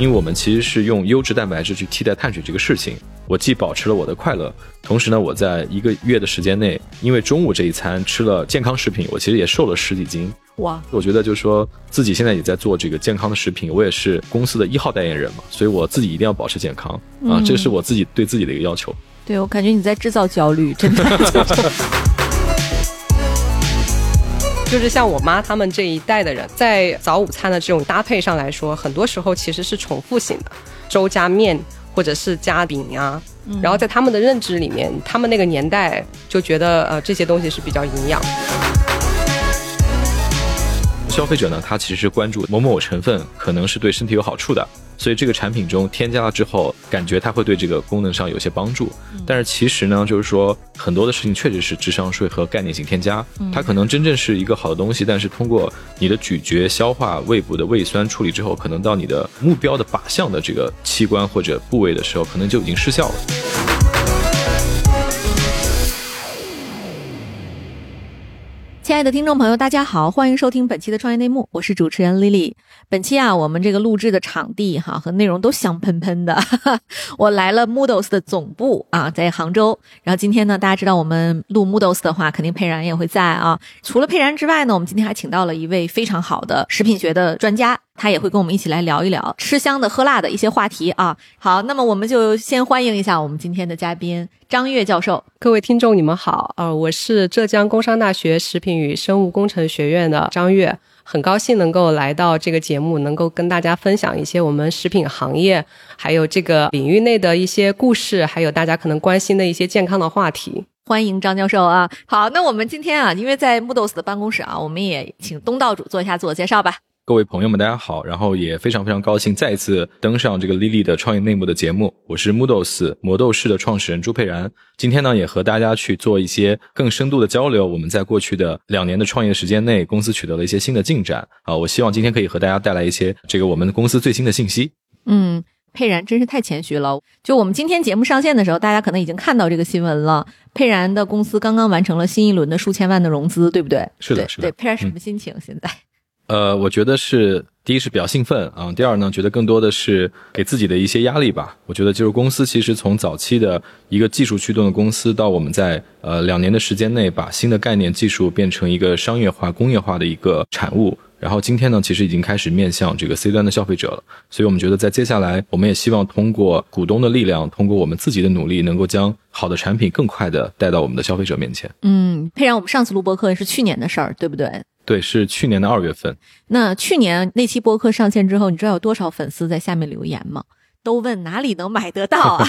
因为我们其实是用优质蛋白质去替代碳水这个事情，我既保持了我的快乐，同时呢，我在一个月的时间内，因为中午这一餐吃了健康食品，我其实也瘦了十几斤。哇，我觉得就是说自己现在也在做这个健康的食品，我也是公司的一号代言人嘛，所以我自己一定要保持健康啊，这是我自己对自己的一个要求。对我感觉你在制造焦虑，真的。就是像我妈他们这一代的人，在早午餐的这种搭配上来说，很多时候其实是重复性的，粥加面或者是加饼呀。然后在他们的认知里面，他们那个年代就觉得呃这些东西是比较营养。消费者呢，他其实关注某某成分可能是对身体有好处的。所以这个产品中添加了之后，感觉它会对这个功能上有些帮助。但是其实呢，就是说很多的事情确实是智商税和概念性添加。它可能真正是一个好的东西，但是通过你的咀嚼、消化、胃部的胃酸处理之后，可能到你的目标的靶向的这个器官或者部位的时候，可能就已经失效了。亲爱的听众朋友，大家好，欢迎收听本期的创业内幕，我是主持人 Lily。本期啊，我们这个录制的场地哈和内容都香喷喷的，我来了 Moodles 的总部啊，在杭州。然后今天呢，大家知道我们录 Moodles 的话，肯定佩然也会在啊。除了佩然之外呢，我们今天还请到了一位非常好的食品学的专家。他也会跟我们一起来聊一聊吃香的喝辣的一些话题啊。好，那么我们就先欢迎一下我们今天的嘉宾张悦教授。各位听众，你们好，呃，我是浙江工商大学食品与生物工程学院的张悦，很高兴能够来到这个节目，能够跟大家分享一些我们食品行业还有这个领域内的一些故事，还有大家可能关心的一些健康的话题。欢迎张教授啊。好，那我们今天啊，因为在木豆斯的办公室啊，我们也请东道主做一下自我介绍吧。各位朋友们，大家好！然后也非常非常高兴再一次登上这个丽丽的创业内幕的节目。我是 Moodles 魔斗士的创始人朱佩然。今天呢，也和大家去做一些更深度的交流。我们在过去的两年的创业时间内，公司取得了一些新的进展啊！我希望今天可以和大家带来一些这个我们公司最新的信息。嗯，佩然真是太谦虚了。就我们今天节目上线的时候，大家可能已经看到这个新闻了。佩然的公司刚刚完成了新一轮的数千万的融资，对不对？是的，是的。对，佩然什么心情现在？呃，我觉得是第一是比较兴奋啊，第二呢，觉得更多的是给自己的一些压力吧。我觉得就是公司其实从早期的一个技术驱动的公司，到我们在呃两年的时间内把新的概念技术变成一个商业化、工业化的一个产物，然后今天呢，其实已经开始面向这个 C 端的消费者了。所以我们觉得在接下来，我们也希望通过股东的力量，通过我们自己的努力，能够将好的产品更快的带到我们的消费者面前。嗯，佩然，我们上次录播课是去年的事儿，对不对？对，是去年的二月份。那去年那期播客上线之后，你知道有多少粉丝在下面留言吗？都问哪里能买得到啊？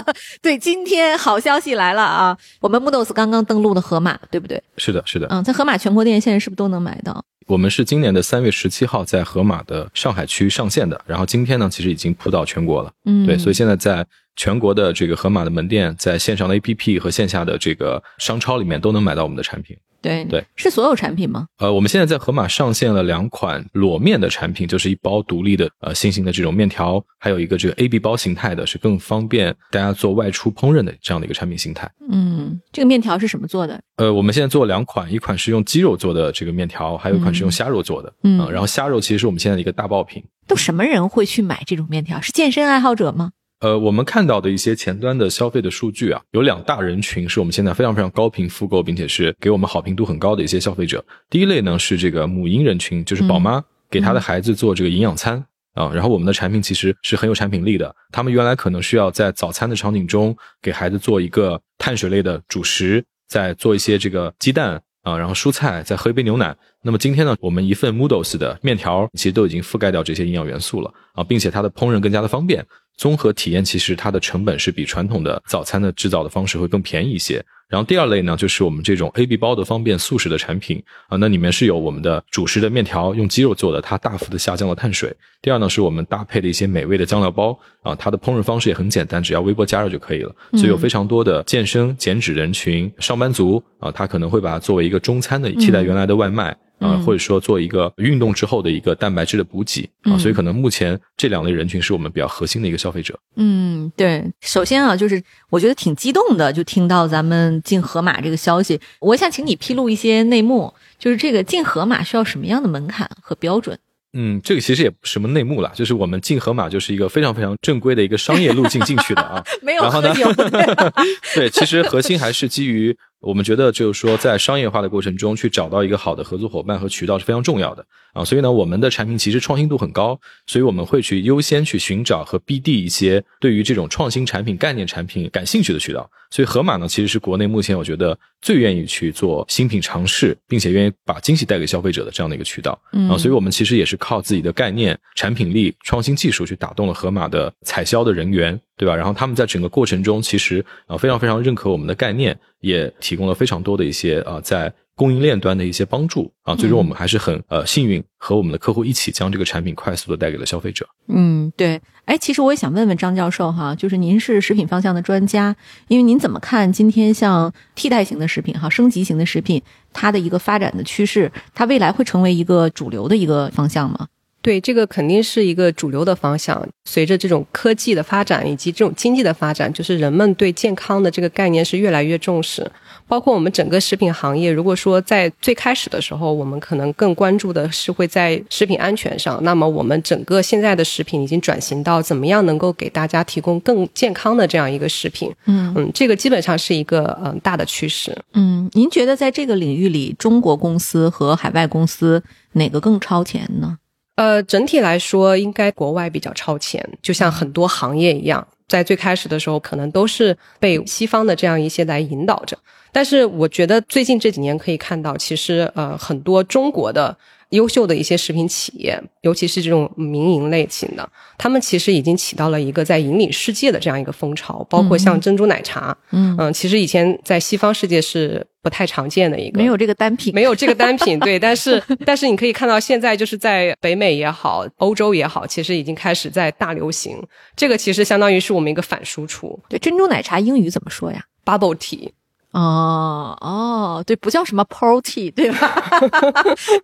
对，今天好消息来了啊！我们 Moodles 刚刚登陆的盒马，对不对？是的，是的。嗯，在盒马全国店现在是不是都能买到？我们是今年的三月十七号在盒马的上海区上线的，然后今天呢，其实已经铺到全国了。嗯，对，所以现在在全国的这个盒马的门店，在线上的 APP 和线下的这个商超里面都能买到我们的产品。对对，是所有产品吗？呃，我们现在在盒马上线了两款裸面的产品，就是一包独立的呃新型的这种面条，还有一个这个 A B 包形态的，是更方便大家做外出烹饪的这样的一个产品形态。嗯，这个面条是什么做的？呃，我们现在做两款，一款是用鸡肉做的这个面条，还有一款是用虾肉做的。嗯，然后虾肉其实是我们现在的一个大爆品。都什么人会去买这种面条？是健身爱好者吗？呃，我们看到的一些前端的消费的数据啊，有两大人群是我们现在非常非常高频复购，并且是给我们好评度很高的一些消费者。第一类呢是这个母婴人群，就是宝妈给她的孩子做这个营养餐啊，然后我们的产品其实是很有产品力的。他们原来可能需要在早餐的场景中给孩子做一个碳水类的主食，再做一些这个鸡蛋啊，然后蔬菜，再喝一杯牛奶。那么今天呢，我们一份 Moodles 的面条其实都已经覆盖掉这些营养元素了啊，并且它的烹饪更加的方便。综合体验其实它的成本是比传统的早餐的制造的方式会更便宜一些。然后第二类呢，就是我们这种 A B 包的方便速食的产品啊，那里面是有我们的主食的面条，用鸡肉做的，它大幅的下降了碳水。第二呢，是我们搭配的一些美味的酱料包啊，它的烹饪方式也很简单，只要微波加热就可以了。所以有非常多的健身减脂人群、上班族啊，他可能会把它作为一个中餐的替代原来的外卖。啊，或者说做一个运动之后的一个蛋白质的补给啊，所以可能目前这两类人群是我们比较核心的一个消费者。嗯，对。首先啊，就是我觉得挺激动的，就听到咱们进盒马这个消息。我想请你披露一些内幕，就是这个进盒马需要什么样的门槛和标准？嗯，这个其实也不什么内幕了，就是我们进盒马就是一个非常非常正规的一个商业路径进去的啊。没有然后呢喝酒对 对，其实核心还是基于我们觉得，就是说在商业化的过程中去找到一个好的合作伙伴和渠道是非常重要的啊。所以呢，我们的产品其实创新度很高，所以我们会去优先去寻找和 BD 一些对于这种创新产品、概念产品感兴趣的渠道。所以盒马呢，其实是国内目前我觉得最愿意去做新品尝试，并且愿意把惊喜带给消费者的这样的一个渠道。嗯啊，所以我们其实也是靠自己的概念、产品力、创新技术去打动了盒马的采销的人员，对吧？然后他们在整个过程中，其实啊非常非常认可我们的概念，也提供了非常多的一些啊在供应链端的一些帮助啊。最终我们还是很呃幸运，和我们的客户一起将这个产品快速的带给了消费者。嗯，对。哎，其实我也想问问张教授哈，就是您是食品方向的专家，因为您怎么看今天像替代型的食品哈、升级型的食品，它的一个发展的趋势，它未来会成为一个主流的一个方向吗？对，这个肯定是一个主流的方向。随着这种科技的发展以及这种经济的发展，就是人们对健康的这个概念是越来越重视。包括我们整个食品行业，如果说在最开始的时候，我们可能更关注的是会在食品安全上，那么我们整个现在的食品已经转型到怎么样能够给大家提供更健康的这样一个食品。嗯嗯，这个基本上是一个嗯、大的趋势。嗯，您觉得在这个领域里，中国公司和海外公司哪个更超前呢？呃，整体来说，应该国外比较超前，就像很多行业一样，在最开始的时候，可能都是被西方的这样一些来引导着。但是，我觉得最近这几年可以看到，其实呃，很多中国的优秀的一些食品企业，尤其是这种民营类型的，他们其实已经起到了一个在引领世界的这样一个风潮，包括像珍珠奶茶，嗯嗯、其实以前在西方世界是不太常见的一个，没有这个单品，没有这个单品，对，但是但是你可以看到，现在就是在北美也好，欧洲也好，其实已经开始在大流行。这个其实相当于是我们一个反输出对珍珠奶茶英语怎么说呀？，bubble tea。哦哦，对，不叫什么 party 对吧？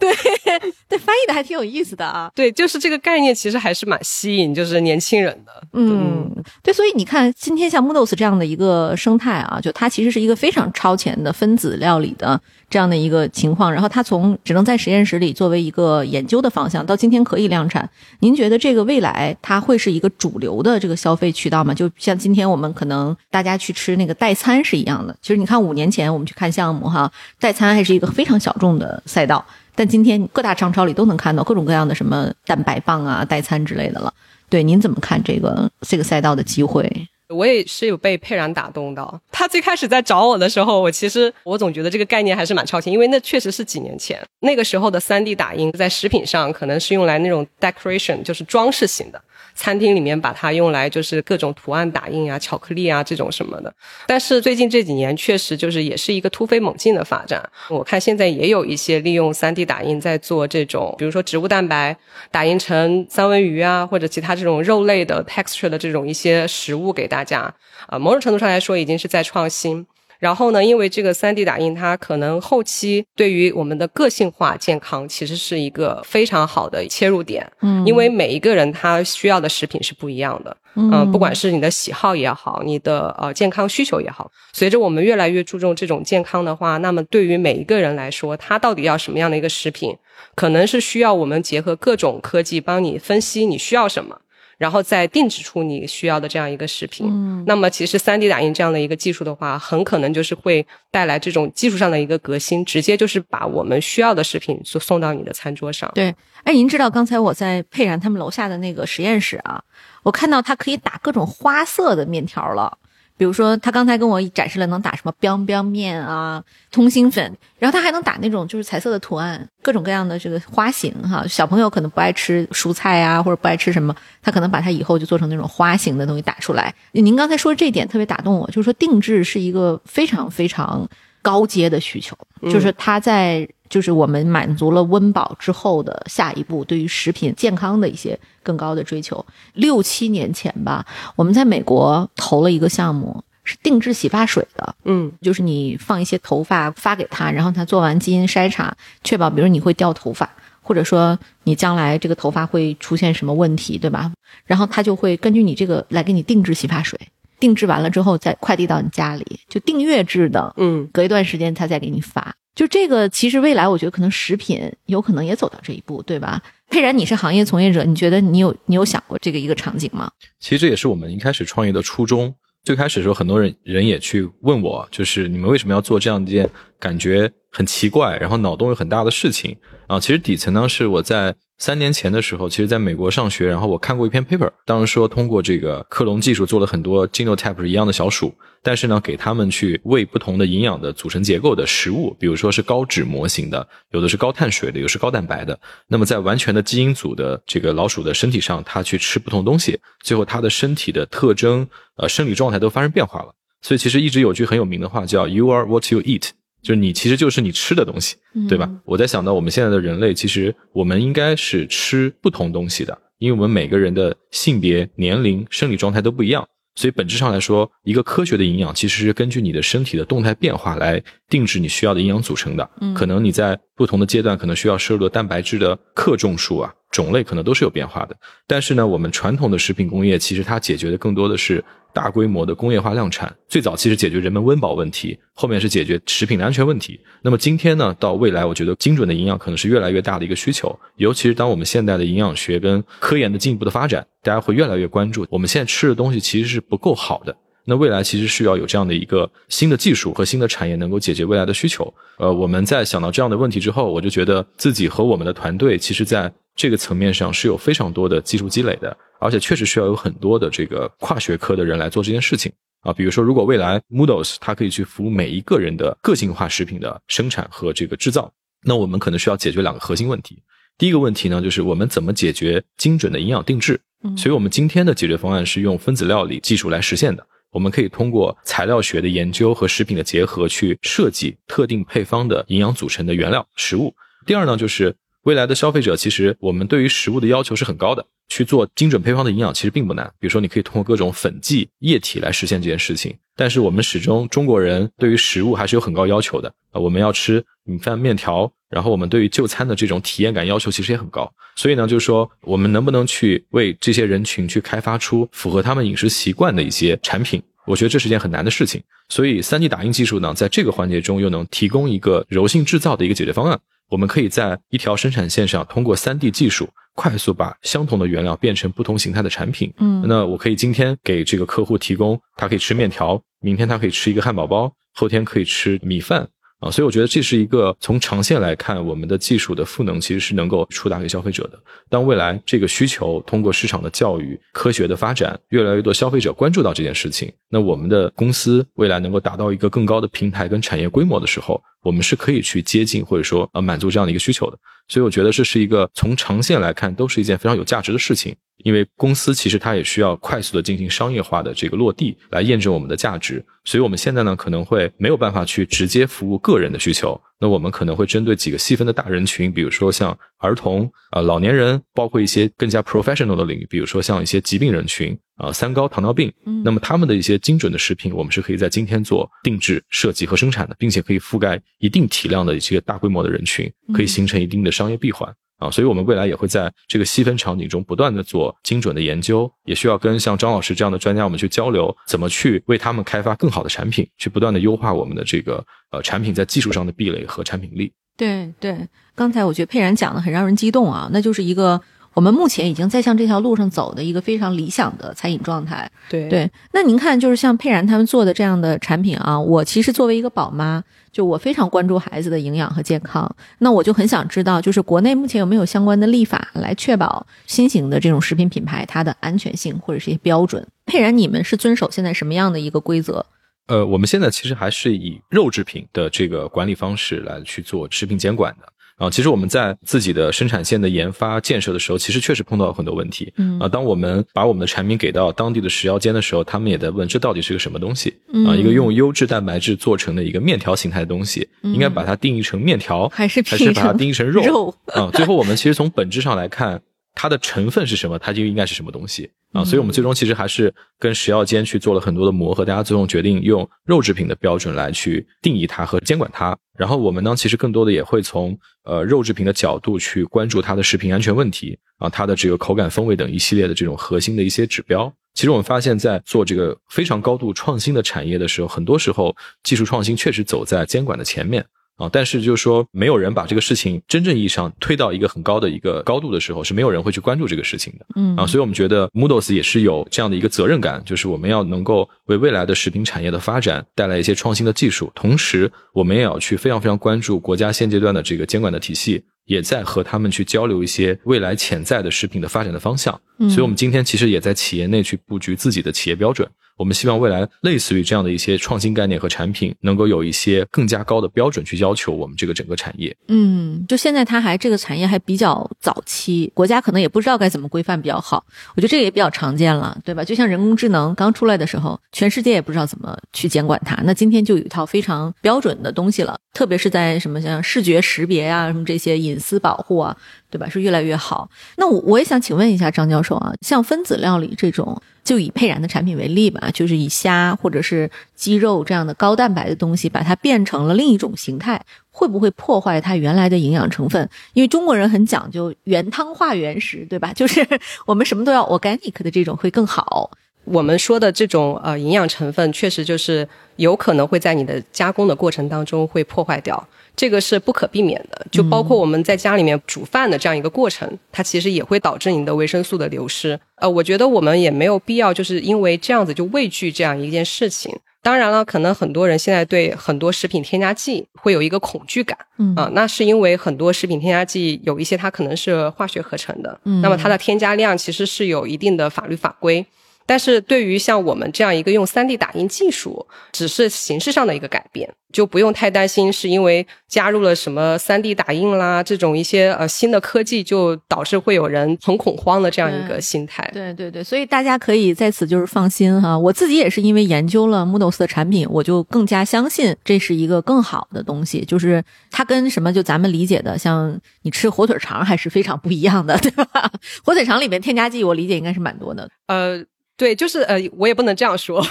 对 对，还挺有意思的啊。对，就是这个概念，其实还是蛮吸引，就是年轻人的。嗯，对，所以你看，今天像 Moodles 这样的一个生态啊，就它其实是一个非常超前的分子料理的这样的一个情况。然后它从只能在实验室里作为一个研究的方向，到今天可以量产。您觉得这个未来它会是一个主流的这个消费渠道吗？就像今天我们可能大家去吃那个代餐是一样的。其实你看五年前我们去看项目哈，代餐还是一个非常小众的赛道，但今天各大商超里都能看到各种各样的什么蛋白棒啊、代餐之类的了。对，您怎么看这个这个赛道的机会？我也是有被佩然打动到。他最开始在找我的时候，我其实我总觉得这个概念还是蛮超前，因为那确实是几年前那个时候的 3D 打印在食品上可能是用来那种 decoration，就是装饰型的。餐厅里面把它用来就是各种图案打印啊、巧克力啊这种什么的。但是最近这几年确实就是也是一个突飞猛进的发展。我看现在也有一些利用 3D 打印在做这种，比如说植物蛋白打印成三文鱼啊，或者其他这种肉类的 texture 的这种一些食物给大家。啊、某种程度上来说，已经是在创新。然后呢，因为这个 3D 打印，它可能后期对于我们的个性化健康其实是一个非常好的切入点。嗯因为每一个人他需要的食品是不一样的。嗯、不管是你的喜好也好，你的呃健康需求也好，随着我们越来越注重这种健康的话，那么对于每一个人来说，他到底要什么样的一个食品，可能是需要我们结合各种科技帮你分析你需要什么。然后再定制出你需要的这样一个食品。嗯那么其实 3D 打印这样的一个技术的话，很可能就是会带来这种技术上的一个革新，直接就是把我们需要的食品就送到你的餐桌上。对，哎，您知道刚才我在佩然他们楼下的那个实验室啊，我看到它可以打各种花色的面条了。比如说，他刚才跟我展示了能打什么 biang biang 面啊、通心粉，然后他还能打那种就是彩色的图案，各种各样的这个花型哈。小朋友可能不爱吃蔬菜啊，或者不爱吃什么，他可能把它以后就做成那种花型的东西打出来。您刚才说这一点特别打动我，就是说定制是一个非常非常高阶的需求，就是它在就是我们满足了温饱之后的下一步，对于食品健康的一些更高的追求。六七年前吧，我们在美国投了一个项目，是定制洗发水的。嗯就是你放一些头发发给他，然后他做完基因筛查，确保比如你会掉头发，或者说你将来这个头发会出现什么问题，对吧？然后他就会根据你这个来给你定制洗发水，定制完了之后再快递到你家里，就订阅制的。嗯隔一段时间他再给你发。就这个，其实未来我觉得可能食品有可能也走到这一步，对吧？佩然，你是行业从业者，你觉得你有你有想过这个一个场景吗？其实这也是我们一开始创业的初衷。最开始的时候，很多人人也去问我，就是你们为什么要做这样一件感觉很奇怪，然后脑洞又很大的事情啊？其实底层呢是我在。三年前的时候，其实在美国上学，然后我看过一篇 paper，当时说通过这个克隆技术做了很多 genotype 一样的小鼠，但是呢，给他们去喂不同的营养的组成结构的食物，比如说是高脂模型的，有的是高碳水的，有的是高蛋白的。那么在完全的基因组的这个老鼠的身体上，它去吃不同东西，最后它的身体的特征、呃生理状态都发生变化了。所以其实一直有句很有名的话叫 “You are what you eat”。就是你其实就是你吃的东西，对吧？我在想到我们现在的人类，其实我们应该是吃不同东西的，因为我们每个人的性别、年龄、生理状态都不一样，所以本质上来说，一个科学的营养其实是根据你的身体的动态变化来定制你需要的营养组成的。嗯可能你在不同的阶段可能需要摄入的蛋白质的克重数啊、种类可能都是有变化的。但是呢，我们传统的食品工业其实它解决的更多的是。大规模的工业化量产，最早期是解决人们温饱问题，后面是解决食品的安全问题。那么今天呢，到未来，我觉得精准的营养可能是越来越大的一个需求。尤其是当我们现代的营养学跟科研的进一步的发展，大家会越来越关注，我们现在吃的东西其实是不够好的。那未来其实需要有这样的一个新的技术和新的产业能够解决未来的需求。呃，我们在想到这样的问题之后，我就觉得自己和我们的团队，其实在这个层面上是有非常多的技术积累的。而且确实需要有很多的这个跨学科的人来做这件事情啊，比如说，如果未来 Moodles 它可以去服务每一个人的个性化食品的生产和这个制造，那我们可能需要解决两个核心问题。第一个问题呢，就是我们怎么解决精准的营养定制？所以我们今天的解决方案是用分子料理技术来实现的。我们可以通过材料学的研究和食品的结合去设计特定配方的营养组成的原料食物。第二呢，就是未来的消费者其实我们对于食物的要求是很高的。去做精准配方的营养其实并不难，比如说你可以通过各种粉剂、液体来实现这件事情。但是我们始终中国人对于食物还是有很高要求的啊，我们要吃米饭、面条，然后我们对于就餐的这种体验感要求其实也很高。所以呢，就是说我们能不能去为这些人群去开发出符合他们饮食习惯的一些产品？我觉得这是件很难的事情。所以三 D 打印技术呢，在这个环节中又能提供一个柔性制造的一个解决方案。我们可以在一条生产线上通过 3D 技术。快速把相同的原料变成不同形态的产品。嗯，那我可以今天给这个客户提供，他可以吃面条，明天他可以吃一个汉堡包，后天可以吃米饭。啊，所以我觉得这是一个从长线来看，我们的技术的赋能其实是能够触达给消费者的。当未来这个需求通过市场的教育、科学的发展，越来越多消费者关注到这件事情，那我们的公司未来能够达到一个更高的平台跟产业规模的时候，我们是可以去接近或者说呃满足这样的一个需求的。所以我觉得这是一个从长线来看都是一件非常有价值的事情。因为公司其实它也需要快速的进行商业化的这个落地，来验证我们的价值。所以我们现在呢可能会没有办法去直接服务个人的需求，那我们可能会针对几个细分的大人群，比如说像儿童啊、老年人，包括一些更加 professional 的领域，比如说像一些疾病人群啊、三高、糖尿病。那么他们的一些精准的食品，我们是可以在今天做定制设计和生产的，并且可以覆盖一定体量的一些大规模的人群，可以形成一定的商业闭环。啊，所以我们未来也会在这个细分场景中不断的做精准的研究，也需要跟像张老师这样的专家我们去交流，怎么去为他们开发更好的产品，去不断的优化我们的这个呃产品在技术上的壁垒和产品力。对对，刚才我觉得佩然讲的很让人激动啊，那就是一个。我们目前已经在向这条路上走的一个非常理想的餐饮状态。对对，那您看，就是像佩然他们做的这样的产品啊，我其实作为一个宝妈，就我非常关注孩子的营养和健康。那我就很想知道，就是国内目前有没有相关的立法来确保新型的这种食品品牌它的安全性或者是一些标准？佩然，你们是遵守现在什么样的一个规则？呃，我们现在其实还是以肉制品的这个管理方式来去做食品监管的。啊，其实我们在自己的生产线的研发建设的时候，其实确实碰到了很多问题。嗯啊，当我们把我们的产品给到当地的食药监的时候，他们也在问这到底是个什么东西？啊，一个用优质蛋白质做成的一个面条形态的东西，应该把它定义成面条，还是还是把它定义成肉？肉啊，最后我们其实从本质上来看。它的成分是什么，它就应该是什么东西啊！所以我们最终其实还是跟食药监去做了很多的磨合，大家最终决定用肉制品的标准来去定义它和监管它。然后我们呢，其实更多的也会从呃肉制品的角度去关注它的食品安全问题啊，它的这个口感、风味等一系列的这种核心的一些指标。其实我们发现，在做这个非常高度创新的产业的时候，很多时候技术创新确实走在监管的前面。啊，但是就是说，没有人把这个事情真正意义上推到一个很高的一个高度的时候，是没有人会去关注这个事情的。嗯啊，所以我们觉得 Moodles 也是有这样的一个责任感，就是我们要能够为未来的食品产业的发展带来一些创新的技术，同时我们也要去非常非常关注国家现阶段的这个监管的体系，也在和他们去交流一些未来潜在的食品的发展的方向。嗯所以，我们今天其实也在企业内去布局自己的企业标准。我们希望未来类似于这样的一些创新概念和产品，能够有一些更加高的标准去要求我们这个整个产业。嗯，就现在它还这个产业还比较早期，国家可能也不知道该怎么规范比较好。我觉得这个也比较常见了，对吧？就像人工智能刚出来的时候，全世界也不知道怎么去监管它。那今天就有一套非常标准的东西了，特别是在什么像视觉识别啊，什么这些隐私保护啊，对吧？是越来越好。那我我也想请问一下张教授啊，像分子料理这种，就以沛然的产品为例吧，就是以虾或者是鸡肉这样的高蛋白的东西，把它变成了另一种形态，会不会破坏它原来的营养成分？因为中国人很讲究原汤化原食，对吧？就是我们什么都要 organic 的这种会更好。我们说的这种呃营养成分，确实就是有可能会在你的加工的过程当中会破坏掉，这个是不可避免的。就包括我们在家里面煮饭的这样一个过程，它其实也会导致你的维生素的流失。呃，我觉得我们也没有必要就是因为这样子就畏惧这样一件事情。当然了，可能很多人现在对很多食品添加剂会有一个恐惧感，嗯啊、那是因为很多食品添加剂有一些它可能是化学合成的，嗯那么它的添加量其实是有一定的法律法规。但是对于像我们这样一个用 3D 打印技术，只是形式上的一个改变，就不用太担心是因为加入了什么 3D 打印啦这种一些呃新的科技，就导致会有人很恐慌的这样一个心态。对对对，所以大家可以在此就是放心哈。我自己也是因为研究了 Moodles 的产品，我就更加相信这是一个更好的东西。就是它跟什么就咱们理解的，像你吃火腿肠还是非常不一样的，对吧？火腿肠里面添加剂，我理解应该是蛮多的。呃，对，就是呃，我也不能这样说。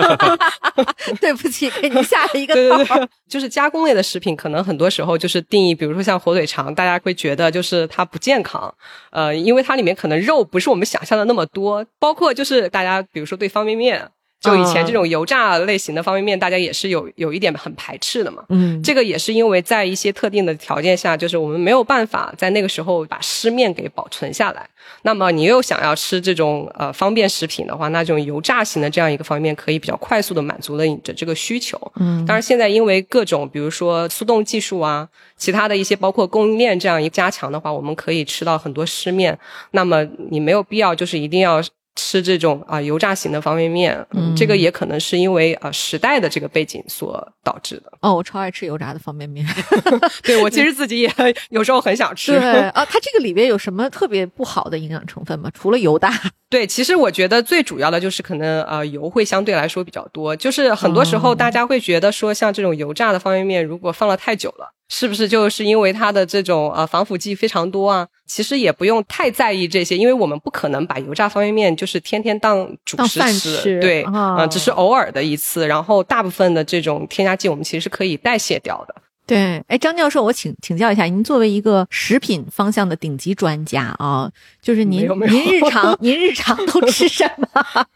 对不起，给你下了一个对对套 就是加工类的食品，可能很多时候就是定义，比如说像火腿肠，大家会觉得就是它不健康，呃，因为它里面可能肉不是我们想象的那么多，包括就是大家比如说对方便面。就以前这种油炸类型的方便面，大家也是有有一点很排斥的嘛。嗯，这个也是因为在一些特定的条件下，就是我们没有办法在那个时候把湿面给保存下来。那么你又想要吃这种呃方便食品的话，那这种油炸型的这样一个方便面可以比较快速的满足了你的这个需求。嗯当然现在因为各种比如说速冻技术啊，其他的一些包括供应链这样一加强的话，我们可以吃到很多湿面。那么你没有必要就是一定要。吃这种啊、油炸型的方便面，嗯这个也可能是因为呃时代的这个背景所导致的。哦，我超爱吃油炸的方便面。对我其实自己也有时候很想吃。对啊，它这个里边有什么特别不好的营养成分吗？除了油大？对，其实我觉得最主要的就是可能呃油会相对来说比较多，就是很多时候大家会觉得说像这种油炸的方便面，如果放了太久了。是不是就是因为它的这种呃防腐剂非常多啊？其实也不用太在意这些，因为我们不可能把油炸方便面就是天天当主食吃，吃对，哦呃，只是偶尔的一次。然后大部分的这种添加剂，我们其实是可以代谢掉的。对，哎，张教授，我请请教一下，您作为一个食品方向的顶级专家啊，就是您您日常 您日常都吃什么？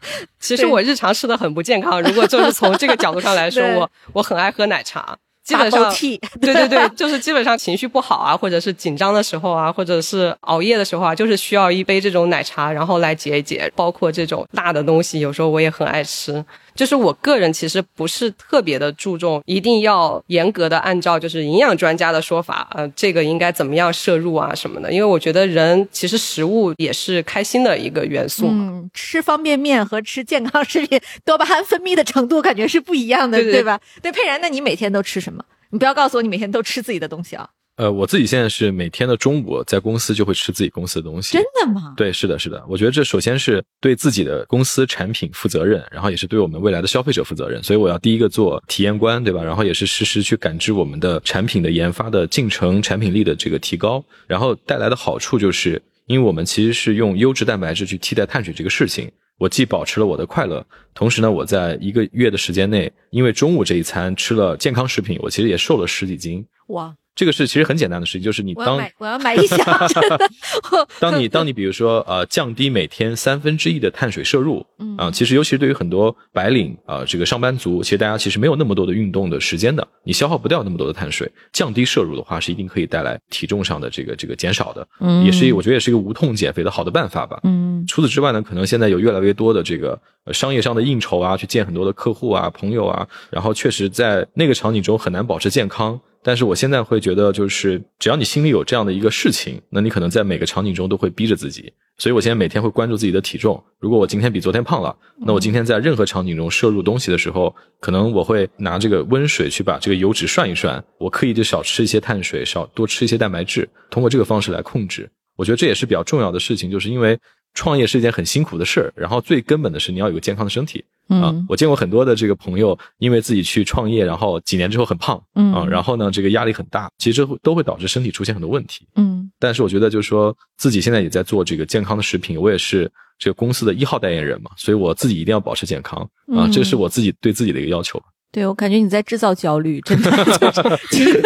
其实我日常吃的很不健康，如果就是从这个角度上来说，我我很爱喝奶茶。基本上对对对，就是基本上情绪不好啊，或者是紧张的时候啊，或者是熬夜的时候啊，就是需要一杯这种奶茶，然后来解一解。包括这种辣的东西，有时候我也很爱吃。就是我个人其实不是特别的注重，一定要严格的按照就是营养专家的说法，呃，这个应该怎么样摄入啊什么的。因为我觉得人其实食物也是开心的一个元素嘛。嗯，吃方便面和吃健康食品，多巴胺分泌的程度感觉是不一样的，对对对吧？对，佩然，那你每天都吃什么？你不要告诉我你每天都吃自己的东西啊！呃，我自己现在是每天的中午在公司就会吃自己公司的东西真。的吗？对，是的，是的。我觉得这首先是对自己的公司产品负责任，然后也是对我们未来的消费者负责任。所以我要第一个做体验官，对吧？然后也是实时去感知我们的产品的研发的进程、产品力的这个提高，然后带来的好处就是，因为我们其实是用优质蛋白质去替代碳水这个事情。我既保持了我的快乐，同时呢，我在一个月的时间内，因为中午这一餐吃了健康食品，我其实也瘦了十几斤。哇，这个是其实很简单的事情，就是你当我要买，我要买一箱，真的。当你当你比如说呃降低每天三分之一的碳水摄入，嗯啊、其实尤其是对于很多白领啊、呃这个上班族，其实大家其实没有那么多的运动的时间的，你消耗不掉那么多的碳水，降低摄入的话是一定可以带来体重上的这个这个减少的，嗯也是我觉得也是一个无痛减肥的好的办法吧。嗯除此之外呢，可能现在有越来越多的这个呃商业上的应酬啊，去见很多的客户啊、朋友啊，然后确实在那个场景中很难保持健康。但是我现在会觉得，就是只要你心里有这样的一个事情，那你可能在每个场景中都会逼着自己。所以我现在每天会关注自己的体重。如果我今天比昨天胖了，那我今天在任何场景中摄入东西的时候，可能我会拿这个温水去把这个油脂涮一涮，我刻意就少吃一些碳水，少多吃一些蛋白质，通过这个方式来控制。我觉得这也是比较重要的事情，就是因为创业是一件很辛苦的事儿，然后最根本的是你要有个健康的身体啊嗯。我见过很多的这个朋友，因为自己去创业，然后几年之后很胖嗯啊，然后呢这个压力很大，其实会都会导致身体出现很多问题。嗯但是我觉得就是说自己现在也在做这个健康的食品，我也是这个公司的一号代言人嘛，所以我自己一定要保持健康啊，嗯这是我自己对自己的一个要求。对，我感觉你在制造焦虑，真的 就是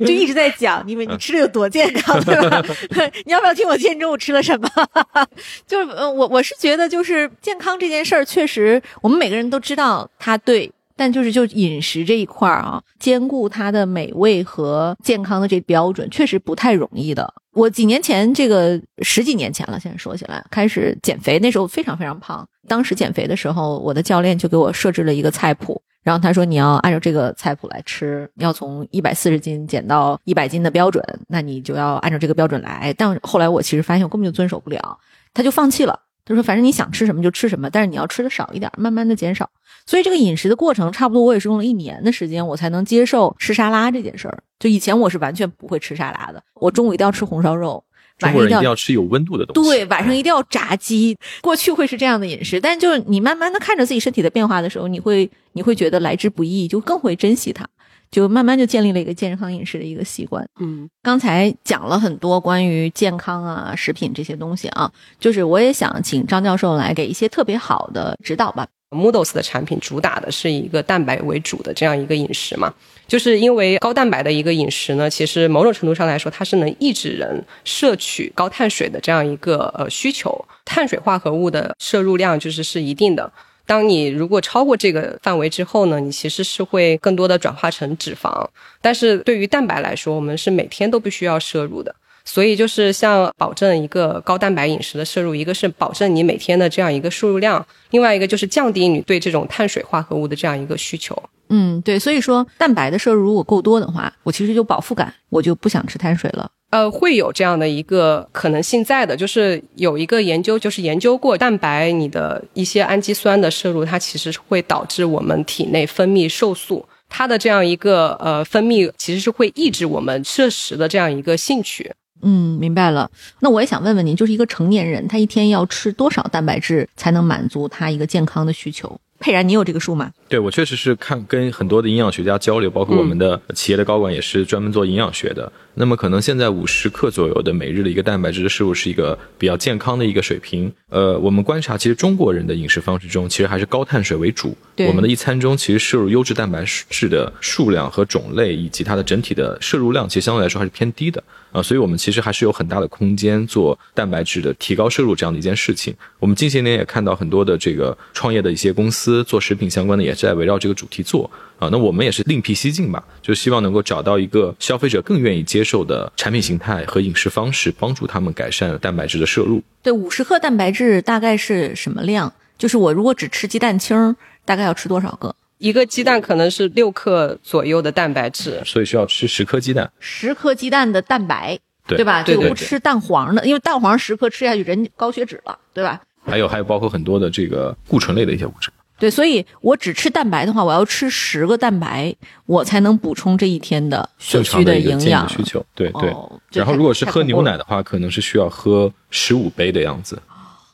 就就一直在讲，因为你吃的有多健康，对吧？你要不要听我今天中午吃了什么？就是呃，我我是觉得，就是健康这件事儿，确实我们每个人都知道它对。但就是就饮食这一块儿啊，兼顾它的美味和健康的这标准，确实不太容易的。我几年前，这个十几年前了，现在说起来，开始减肥，那时候非常非常胖。当时减肥的时候，我的教练就给我设置了一个菜谱，然后他说你要按照这个菜谱来吃，要从一百四十斤减到一百斤的标准，那你就要按照这个标准来。但后来我其实发现我根本就遵守不了，他就放弃了。他说反正你想吃什么就吃什么，但是你要吃的少一点，慢慢的减少。所以这个饮食的过程，差不多我也是用了一年的时间，我才能接受吃沙拉这件事儿。就以前我是完全不会吃沙拉的，我中午一定要吃红烧肉，中晚上一定要国人一定要吃有温度的东西。对，晚上一定要炸鸡。过去会是这样的饮食，但就是你慢慢的看着自己身体的变化的时候，你会你会觉得来之不易，就更会珍惜它，就慢慢就建立了一个健康饮食的一个习惯。嗯，刚才讲了很多关于健康啊、食品这些东西啊，就是我也想请张教授来给一些特别好的指导吧。Moodles 的产品主打的是一个蛋白为主的这样一个饮食嘛，就是因为高蛋白的一个饮食呢，其实某种程度上来说，它是能抑制人摄取高碳水的这样一个呃需求，碳水化合物的摄入量就是是一定的。当你如果超过这个范围之后呢，你其实是会更多的转化成脂肪。但是对于蛋白来说，我们是每天都必须要摄入的。所以就是像保证一个高蛋白饮食的摄入，一个是保证你每天的这样一个摄入量，另外一个就是降低你对这种碳水化合物的这样一个需求。嗯，对，所以说蛋白的摄入如果够多的话，我其实就饱腹感，我就不想吃碳水了。呃，会有这样的一个可能性在的，就是有一个研究，就是研究过蛋白你的一些氨基酸的摄入，它其实会导致我们体内分泌瘦素，它的这样一个呃分泌其实是会抑制我们摄食的这样一个兴趣。嗯，明白了。那我也想问问您，就是一个成年人，他一天要吃多少蛋白质才能满足他一个健康的需求？佩然，你有这个数吗？对我确实是看跟很多的营养学家交流，包括我们的企业的高管也是专门做营养学的。那么可能现在五十克左右的每日的一个蛋白质的摄入是一个比较健康的一个水平。呃，我们观察，其实中国人的饮食方式中，其实还是高碳水为主。我们的一餐中其实摄入优质蛋白质的数量和种类，以及它的整体的摄入量，其实相对来说还是偏低的啊、所以我们其实还是有很大的空间做蛋白质的提高摄入这样的一件事情。我们近些年也看到很多的这个创业的一些公司做食品相关的，也是在围绕这个主题做啊。那我们也是另辟蹊径吧，就希望能够找到一个消费者更愿意接受的产品形态和饮食方式，帮助他们改善蛋白质的摄入。对，五十克蛋白质大概是什么量？就是我如果只吃鸡蛋清儿，大概要吃多少个？一个鸡蛋可能是六克左右的蛋白质，所以需要吃十颗鸡蛋。十颗鸡蛋的蛋白，对吧？就不吃蛋黄的，因为蛋黄十颗吃下去人高血脂了，对吧？还有还有包括很多的这个固醇类的一些物质。对，所以我只吃蛋白的话，我要吃十个蛋白，我才能补充这一天的所正常需的营养的需求，对对。哦然后如果是喝牛奶的话，可能是需要喝十五杯的样子，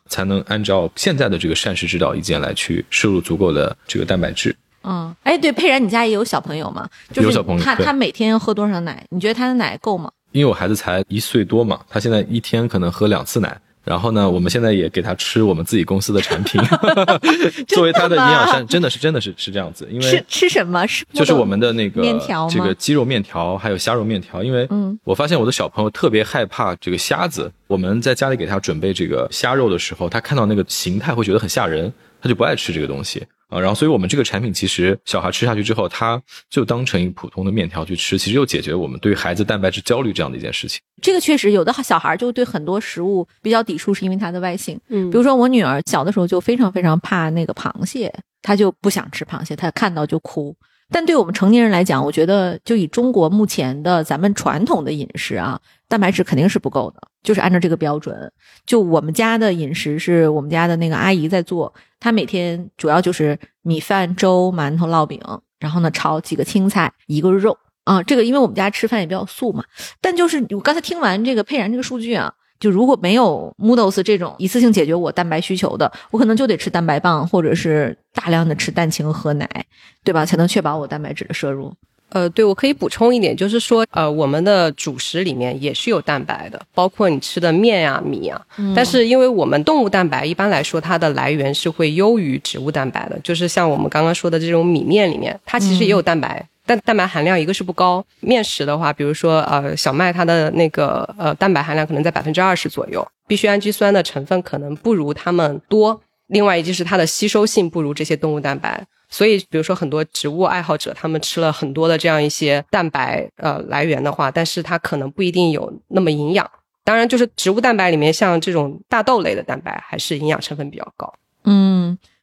才能按照现在的这个膳食指导意见来去摄入足够的这个蛋白质。嗯，哎，对，佩然，你家也有小朋友吗？就是有小朋友他他每天要喝多少奶？你觉得他的奶够吗？因为我孩子才一岁多嘛，他现在一天可能喝两次奶，然后呢，我们现在也给他吃我们自己公司的产品，作为他的营养膳，真的是真的是是这样子，因为吃吃什么？是就是我们的那个面条吗？这个鸡肉面条，还有虾肉面条。因为嗯。我发现我的小朋友特别害怕这个虾子，我们在家里给他准备这个虾肉的时候，他看到那个形态会觉得很吓人，他就不爱吃这个东西啊。然后，所以我们这个产品其实小孩吃下去之后，他就当成一个普通的面条去吃，其实又解决我们对孩子蛋白质焦虑这样的一件事情。这个确实有的小孩就对很多食物比较抵触，是因为它的外形。嗯比如说我女儿小的时候就非常非常怕那个螃蟹，她就不想吃螃蟹，她看到就哭。但对我们成年人来讲，我觉得就以中国目前的咱们传统的饮食啊，蛋白质肯定是不够的，就是按照这个标准。就我们家的饮食是我们家的那个阿姨在做，她每天主要就是米饭、粥、馒头、烙饼，然后呢炒几个青菜，一个肉啊。这个因为我们家吃饭也比较素嘛，但就是我刚才听完这个佩然这个数据啊，就如果没有 Moodles 这种一次性解决我蛋白需求的，我可能就得吃蛋白棒，或者是大量的吃蛋清喝奶，对吧？才能确保我蛋白质的摄入。呃，对，我可以补充一点，就是说，呃，我们的主食里面也是有蛋白的，包括你吃的面呀、米啊。但是，因为我们动物蛋白一般来说它的来源是会优于植物蛋白的，就是像我们刚刚说的这种米面里面，它其实也有蛋白，但蛋白含量一个是不高。面食的话，比如说呃小麦，它的那个呃蛋白含量可能在百分之二十左右，必需氨基酸的成分可能不如它们多。另外，也就是它的吸收性不如这些动物蛋白。所以，比如说很多植物爱好者，他们吃了很多的这样一些蛋白呃来源的话，但是它可能不一定有那么营养。当然，就是植物蛋白里面，像这种大豆类的蛋白，还是营养成分比较高。嗯，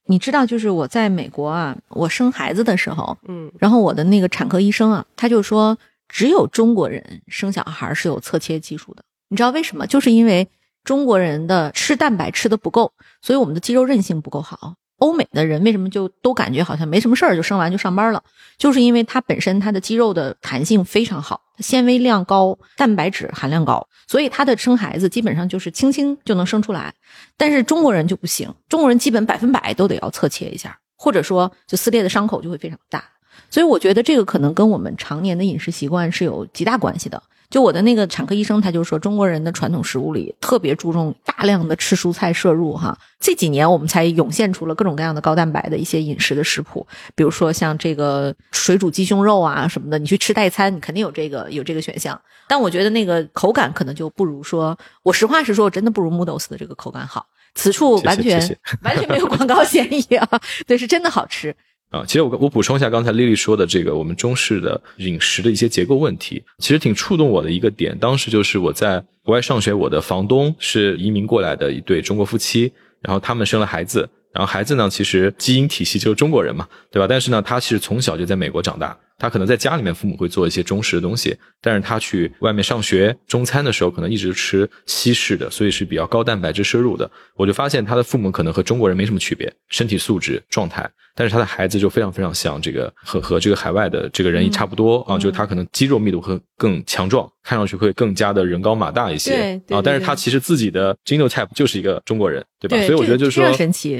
你知道，就是我在美国啊，我生孩子的时候，嗯然后我的那个产科医生啊，他就说，只有中国人生小孩是有侧切技术的。你知道为什么？就是因为中国人的吃蛋白吃的不够，所以我们的肌肉韧性不够好。欧美的人为什么就都感觉好像没什么事儿就生完就上班了？就是因为它本身它的肌肉的弹性非常好，纤维量高，蛋白质含量高，所以它的生孩子基本上就是轻轻就能生出来。但是中国人就不行，中国人基本百分百都得要侧切一下，或者说就撕裂的伤口就会非常大。所以我觉得这个可能跟我们常年的饮食习惯是有极大关系的。就我的那个产科医生，他就说中国人的传统食物里特别注重大量的吃蔬菜摄入哈。这几年我们才涌现出了各种各样的高蛋白的一些饮食的食谱，比如说像这个水煮鸡胸肉啊什么的，你去吃代餐，你肯定有这个有这个选项。但我觉得那个口感可能就不如说，我实话实说，我真的不如 Moodles 的这个口感好。此处完全完全没有广告嫌疑啊，对，是真的好吃。啊，其实我我补充一下刚才丽丽说的这个我们中式的饮食的一些结构问题，其实挺触动我的一个点。当时就是我在国外上学，我的房东是移民过来的一对中国夫妻，然后他们生了孩子，然后孩子呢其实基因体系就是中国人嘛，对吧？但是呢，他其实从小就在美国长大，他可能在家里面父母会做一些中式的东西，但是他去外面上学中餐的时候，可能一直吃西式的，所以是比较高蛋白质摄入的。我就发现他的父母可能和中国人没什么区别，身体素质状态。但是他的孩子就非常非常像这个和和这个海外的这个人也差不多、啊，就是他可能肌肉密度会更强壮，看上去会更加的人高马大一些啊。但是他其实自己的 genotype 就是一个中国人，对吧？对所以我觉得就是说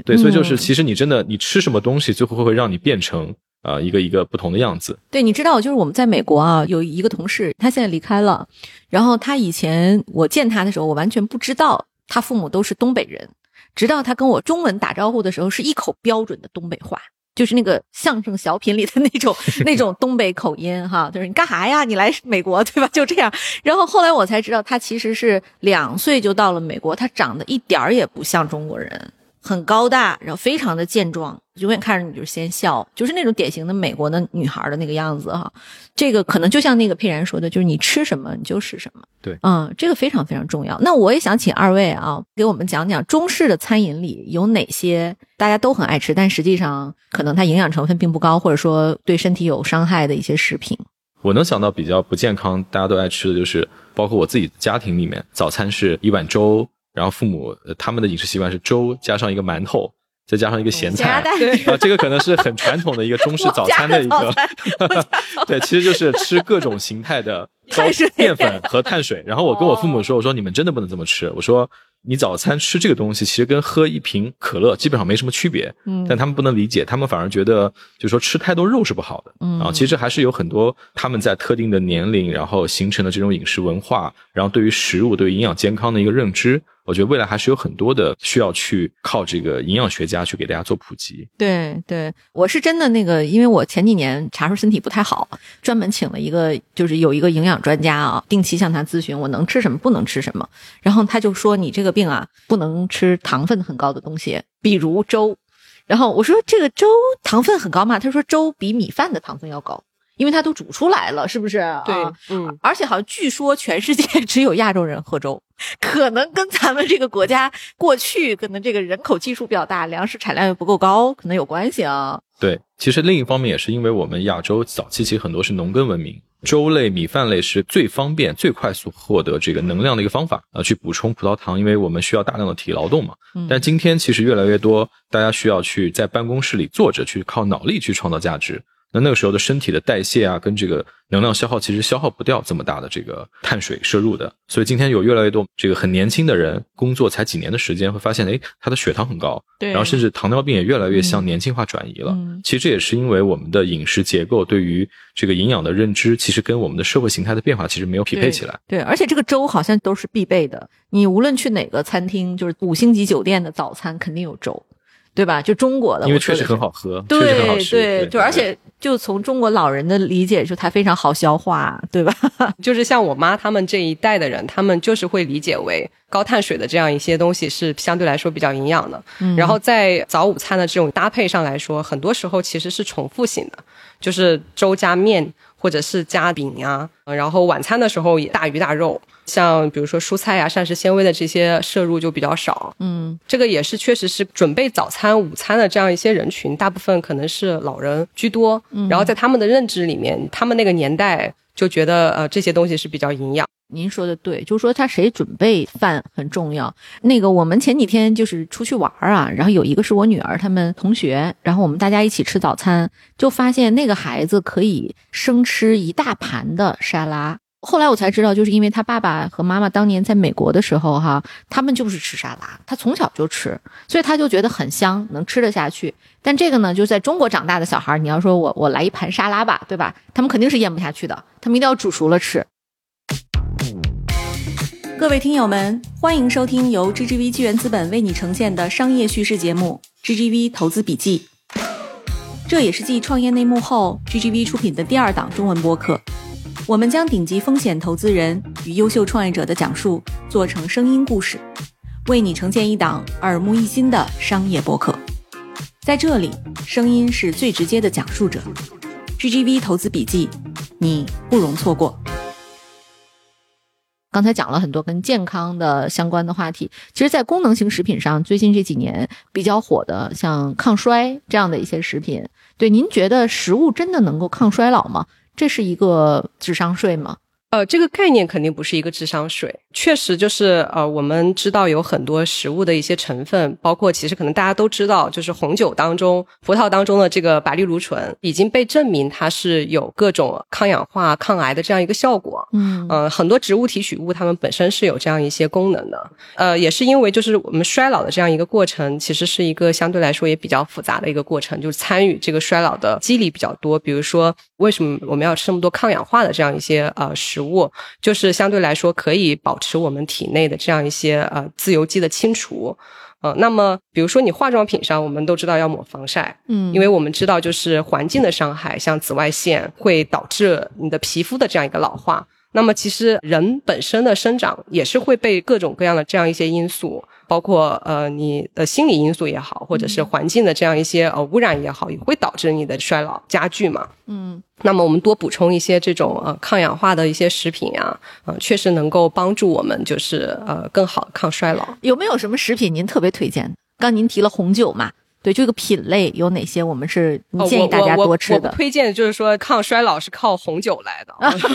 对，所以就是嗯其实你真的你吃什么东西，最后会会让你变成啊、一个一个不同的样子。对，你知道，就是我们在美国啊，有一个同事，他现在离开了。然后他以前我见他的时候，我完全不知道他父母都是东北人，直到他跟我中文打招呼的时候，是一口标准的东北话，就是那个相声小品里的那种 那种东北口音哈，就是你干啥呀？你来美国对吧？就这样。然后后来我才知道，他其实是两岁就到了美国，他长得一点儿也不像中国人。很高大，然后非常的健壮，永远看着你就是先笑，就是那种典型的美国的女孩的那个样子哈。这个可能就像那个佩然说的，就是你吃什么你就是什么。对嗯，这个非常非常重要。那我也想请二位啊，给我们讲讲中式的餐饮里有哪些大家都很爱吃，但实际上可能它营养成分并不高，或者说对身体有伤害的一些食品。我能想到比较不健康，大家都爱吃的就是，包括我自己家庭里面，早餐是一碗粥，然后父母呃他们的饮食习惯是粥加上一个馒头，再加上一个咸菜。加蛋啊，这个可能是很传统的一个中式早餐的一个对，其实就是吃各种形态的高淀粉和碳水。然后我跟我父母说，我说你们真的不能这么吃，我说你早餐吃这个东西，其实跟喝一瓶可乐基本上没什么区别。嗯但他们不能理解，他们反而觉得，就是说吃太多肉是不好的。嗯啊，其实还是有很多他们在特定的年龄，然后形成的这种饮食文化，然后对于食物、对于营养健康的一个认知，我觉得未来还是有很多的需要去靠这个营养学家去给大家做普及。对对，我是真的那个，因为我前几年查出身体不太好，专门请了一个，就是有一个营养专家啊，定期向他咨询我能吃什么，不能吃什么。然后他就说你这个病啊，不能吃糖分很高的东西，比如粥。然后我说这个粥糖分很高吗？他说粥比米饭的糖分要高，因为它都煮出来了，是不是？对啊，嗯，而且好像据说全世界只有亚洲人喝粥，可能跟咱们这个国家过去可能这个人口基数比较大，粮食产量又不够高，可能有关系啊。对，其实另一方面也是因为我们亚洲早期其实很多是农耕文明，粥类、米饭类是最方便、最快速获得这个能量的一个方法啊、呃去补充葡萄糖，因为我们需要大量的体力劳动嘛。嗯但今天其实越来越多，大家需要去在办公室里坐着，去靠脑力去创造价值。那那个时候的身体的代谢啊，跟这个能量消耗，其实消耗不掉这么大的这个碳水摄入的。所以今天有越来越多这个很年轻的人，工作才几年的时间，会发现，哎，他的血糖很高，对然后甚至糖尿病也越来越向嗯年轻化转移了。嗯其实这也是因为我们的饮食结构对于这个营养的认知，其实跟我们的社会形态的变化其实没有匹配起来。对，而且这个粥好像都是必备的，你无论去哪个餐厅，就是五星级酒店的早餐肯定有粥，对吧？就中国的，因为确实很好喝，确实很好对吃。对，就而且就从中国老人的理解，就它非常好消化，对吧？就是像我妈他们这一代的人，他们就是会理解为高碳水的这样一些东西是相对来说比较营养的。嗯然后在早午餐的这种搭配上来说，很多时候其实是重复性的，就是粥加面或者是加饼呀、呃然后晚餐的时候也大鱼大肉，像比如说蔬菜呀、膳食纤维的这些摄入就比较少。嗯这个也是确实是准备早餐、午餐的这样一些人群，大部分可能是老人居多。然后在他们的认知里面，他们那个年代就觉得呃这些东西是比较营养。您说的对，就是说他谁准备饭很重要。那个我们前几天就是出去玩儿啊，然后有一个是我女儿他们同学，然后我们大家一起吃早餐，就发现那个孩子可以生吃一大盘的沙拉。后来我才知道，就是因为他爸爸和妈妈当年在美国的时候，哈，他们就是吃沙拉，他从小就吃，所以他就觉得很香，能吃得下去。但这个呢，就在中国长大的小孩，你要说我我来一盘沙拉吧，对吧？他们肯定是咽不下去的，他们一定要煮熟了吃。各位听友们，欢迎收听由 GGV 纪元资本为你呈现的商业叙事节目《GGV 投资笔记》。这也是继创业内幕后，GGV 出品的第二档中文播客。我们将顶级风险投资人与优秀创业者的讲述做成声音故事，为你呈现一档耳目一新的商业播客。在这里，声音是最直接的讲述者。GGV 投资笔记，你不容错过。刚才讲了很多跟健康的相关的话题，其实，在功能型食品上，最近这几年比较火的，像抗衰这样的一些食品，对您觉得食物真的能够抗衰老吗？这是一个智商税吗？呃，这个概念肯定不是一个智商税，确实就是呃，我们知道有很多食物的一些成分，包括其实可能大家都知道，就是红酒当中、葡萄当中的这个白藜芦醇已经被证明它是有各种抗氧化、抗癌的这样一个效果。嗯呃，很多植物提取物它们本身是有这样一些功能的，呃，也是因为就是我们衰老的这样一个过程，其实是一个相对来说也比较复杂的一个过程，就是参与这个衰老的机理比较多。比如说，为什么我们要吃那么多抗氧化的这样一些呃食物，就是相对来说可以保持我们体内的这样一些呃自由基的清除。呃，那么比如说你化妆品上，我们都知道要抹防晒，嗯因为我们知道，就是环境的伤害，像紫外线会导致你的皮肤的这样一个老化。那么，其实人本身的生长也是会被各种各样的这样一些因素，包括呃你的心理因素也好，或者是环境的这样一些呃污染也好，也会导致你的衰老加剧嘛。嗯那么我们多补充一些这种呃抗氧化的一些食品啊，呃，确实能够帮助我们就是呃更好抗衰老。有没有什么食品您特别推荐？刚您提了红酒嘛，对这个品类有哪些我们是建议大家多吃的？我不推荐就是说抗衰老是靠红酒来的。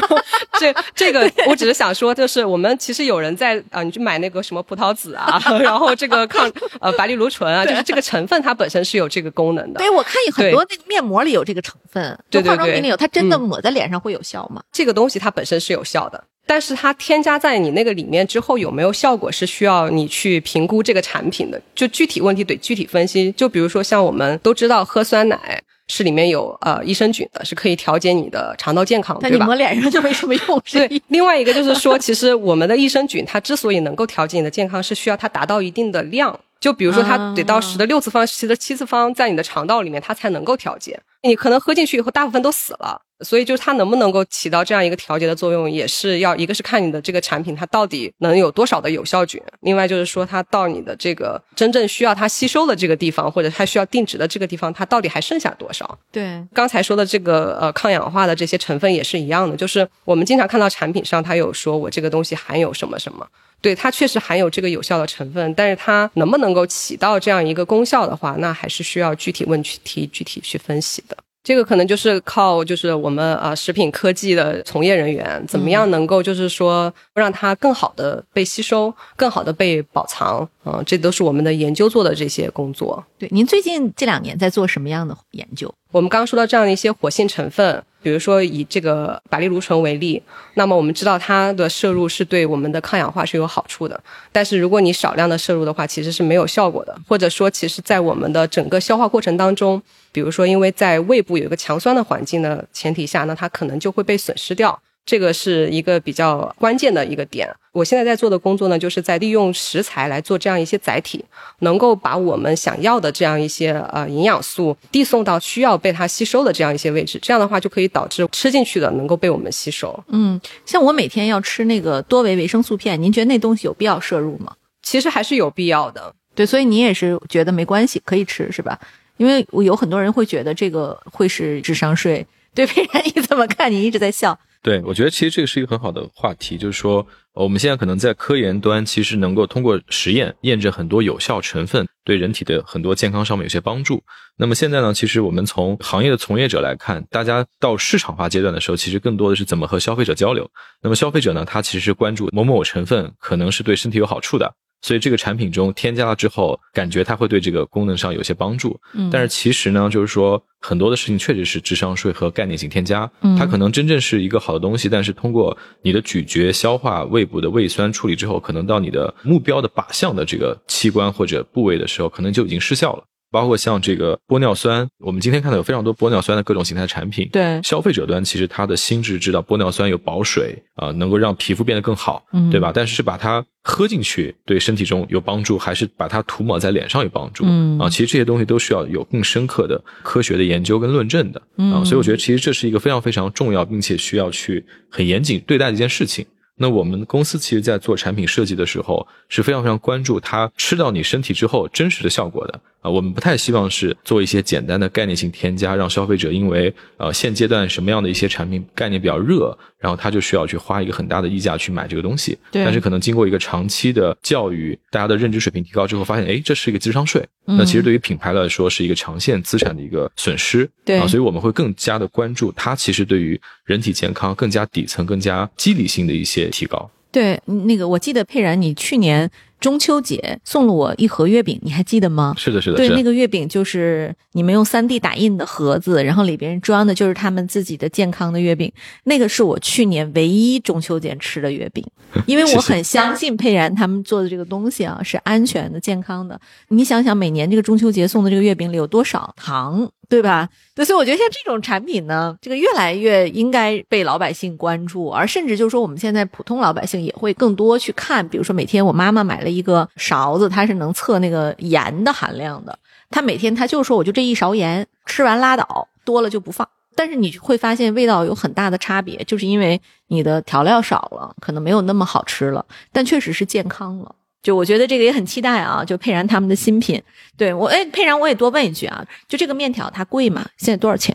这这个我只是想说，就是我们其实有人在啊、呃你去买那个什么葡萄籽啊，然后这个抗呃白藜芦醇啊，就是这个成分它本身是有这个功能的。对，我看有很多那个面膜里有这个成分，就化妆品里有，它真的嗯抹在脸上会有效吗？这个东西它本身是有效的。但是它添加在你那个里面之后有没有效果，是需要你去评估这个产品的。就具体问题得具体分析。就比如说像我们都知道喝酸奶是里面有呃益生菌的，是可以调节你的肠道健康，对吧？但你抹脸上就没什么用。是对，另外一个就是说，其实我们的益生菌它之所以能够调节你的健康，是需要它达到一定的量。就比如说，它得到十的六次方、十的七次方，在你的肠道里面，它才能够调节。你可能喝进去以后，大部分都死了。所以，就是它能不能够起到这样一个调节的作用，也是要一个是看你的这个产品它到底能有多少的有效菌，另外就是说它到你的这个真正需要它吸收的这个地方，或者它需要定植的这个地方，它到底还剩下多少？对，刚才说的这个呃抗氧化的这些成分也是一样的，就是我们经常看到产品上它有说我这个东西含有什么什么，对，它确实含有这个有效的成分，但是它能不能够起到这样一个功效的话，那还是需要具体问题具体去分析的。这个可能就是靠就是我们啊食品科技的从业人员怎么样能够就是说让它更好的被吸收，更好的被保藏，嗯，这都是我们的研究做的这些工作。对，您最近这两年在做什么样的研究？我们刚刚说到这样的一些活性成分，比如说以这个白藜芦醇为例，那么我们知道它的摄入是对我们的抗氧化是有好处的，但是如果你少量的摄入的话，其实是没有效果的，或者说其实在我们的整个消化过程当中，比如说因为在胃部有一个强酸的环境的前提下，那它可能就会被损失掉。这个是一个比较关键的一个点。我现在在做的工作呢，就是在利用食材来做这样一些载体，能够把我们想要的这样一些呃营养素递送到需要被它吸收的这样一些位置。这样的话，就可以导致吃进去的能够被我们吸收。嗯，像我每天要吃那个多维维生素片，您觉得那东西有必要摄入吗？其实还是有必要的。对，所以你也是觉得没关系，可以吃是吧？因为我有很多人会觉得这个会是智商税。对，佩然你怎么看？你一直在笑。对，我觉得其实这个是一个很好的话题，就是说，我们现在可能在科研端，其实能够通过实验验证很多有效成分对人体的很多健康上面有些帮助。那么现在呢，其实我们从行业的从业者来看，大家到市场化阶段的时候，其实更多的是怎么和消费者交流。那么消费者呢，他其实是关注某某成分可能是对身体有好处的。所以这个产品中添加了之后，感觉它会对这个功能上有些帮助。嗯，但是其实呢，就是说很多的事情确实是智商税和概念性添加。嗯，它可能真正是一个好的东西，但是通过你的咀嚼、消化、胃部的胃酸处理之后，可能到你的目标的靶向的这个器官或者部位的时候，可能就已经失效了。包括像这个玻尿酸，我们今天看到有非常多玻尿酸的各种形态产品。对，消费者端其实他的心智知道玻尿酸有保水啊，能够让皮肤变得更好，嗯，对吧？但是是把它喝进去对身体中有帮助，还是把它涂抹在脸上有帮助？嗯啊，其实这些东西都需要有更深刻的科学的研究跟论证的啊，所以我觉得其实这是一个非常非常重要，并且需要去很严谨对待的一件事情。那我们公司其实，在做产品设计的时候，是非常非常关注它吃到你身体之后真实的效果的啊。我们不太希望是做一些简单的概念性添加，让消费者因为呃现阶段什么样的一些产品概念比较热，然后他就需要去花一个很大的溢价去买这个东西。对。但是可能经过一个长期的教育，大家的认知水平提高之后，发现哎，这是一个智商税。那其实对于品牌来说，是一个长线资产的一个损失。对。啊，所以我们会更加的关注它，其实对于人体健康更加底层、更加机理性的一些提高。对，那个我记得佩然，你去年中秋节送了我一盒月饼，你还记得吗？是的，是的。对，那个月饼就是你们用三 D 打印的盒子，然后里边装的就是他们自己的健康的月饼。那个是我去年唯一中秋节吃的月饼，因为我很相信佩然他们做的这个东西啊是安全的、健康的。你想想，每年这个中秋节送的这个月饼里有多少糖？对吧？对，所以我觉得像这种产品呢，这个越来越应该被老百姓关注，而甚至就是说，我们现在普通老百姓也会更多去看。比如说，每天我妈妈买了一个勺子，它是能测那个盐的含量的。她每天她就说，我就这一勺盐，吃完拉倒，多了就不放。但是你会发现味道有很大的差别，就是因为你的调料少了，可能没有那么好吃了，但确实是健康了。就我觉得这个也很期待啊！就佩然他们的新品，对我哎，佩然我也多问一句啊，就这个面条它贵吗？现在多少钱？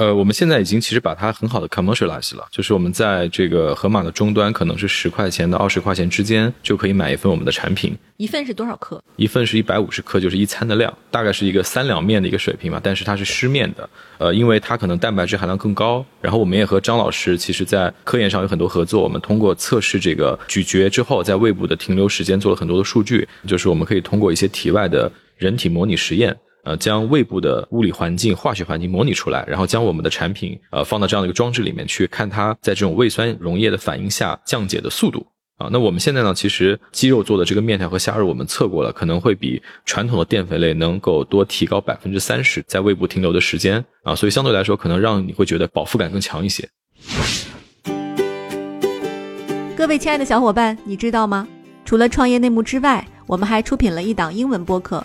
呃，我们现在已经其实把它很好的 commercialize 了，就是我们在这个盒马的终端，可能是十块钱到二十块钱之间就可以买一份我们的产品。一份是多少克？一份是一百五十克，就是一餐的量，大概是一个三两面的一个水平嘛。但是它是湿面的，呃，因为它可能蛋白质含量更高。然后我们也和张老师其实在科研上有很多合作，我们通过测试这个咀嚼之后在胃部的停留时间做了很多的数据，就是我们可以通过一些体外的人体模拟实验。呃，将胃部的物理环境、化学环境模拟出来，然后将我们的产品呃放到这样的一个装置里面去看它在这种胃酸溶液的反应下降解的速度。啊，那我们现在呢？其实鸡肉做的这个面条和虾肉，我们测过了，可能会比传统的淀粉类能够多提高百分之三十在胃部停留的时间啊，所以相对来说，可能让你会觉得饱腹感更强一些。各位亲爱的小伙伴，你知道吗？除了创业内幕之外，我们还出品了一档英文播客《